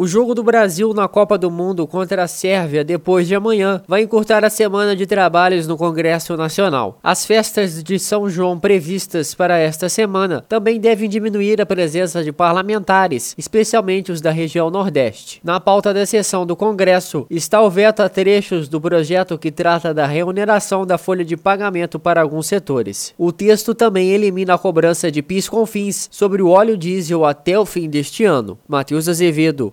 O jogo do Brasil na Copa do Mundo contra a Sérvia depois de amanhã vai encurtar a semana de trabalhos no Congresso Nacional. As festas de São João previstas para esta semana também devem diminuir a presença de parlamentares, especialmente os da região Nordeste. Na pauta da sessão do Congresso está o veto a trechos do projeto que trata da remuneração da folha de pagamento para alguns setores. O texto também elimina a cobrança de PIS/COFINS sobre o óleo diesel até o fim deste ano. Matheus Azevedo,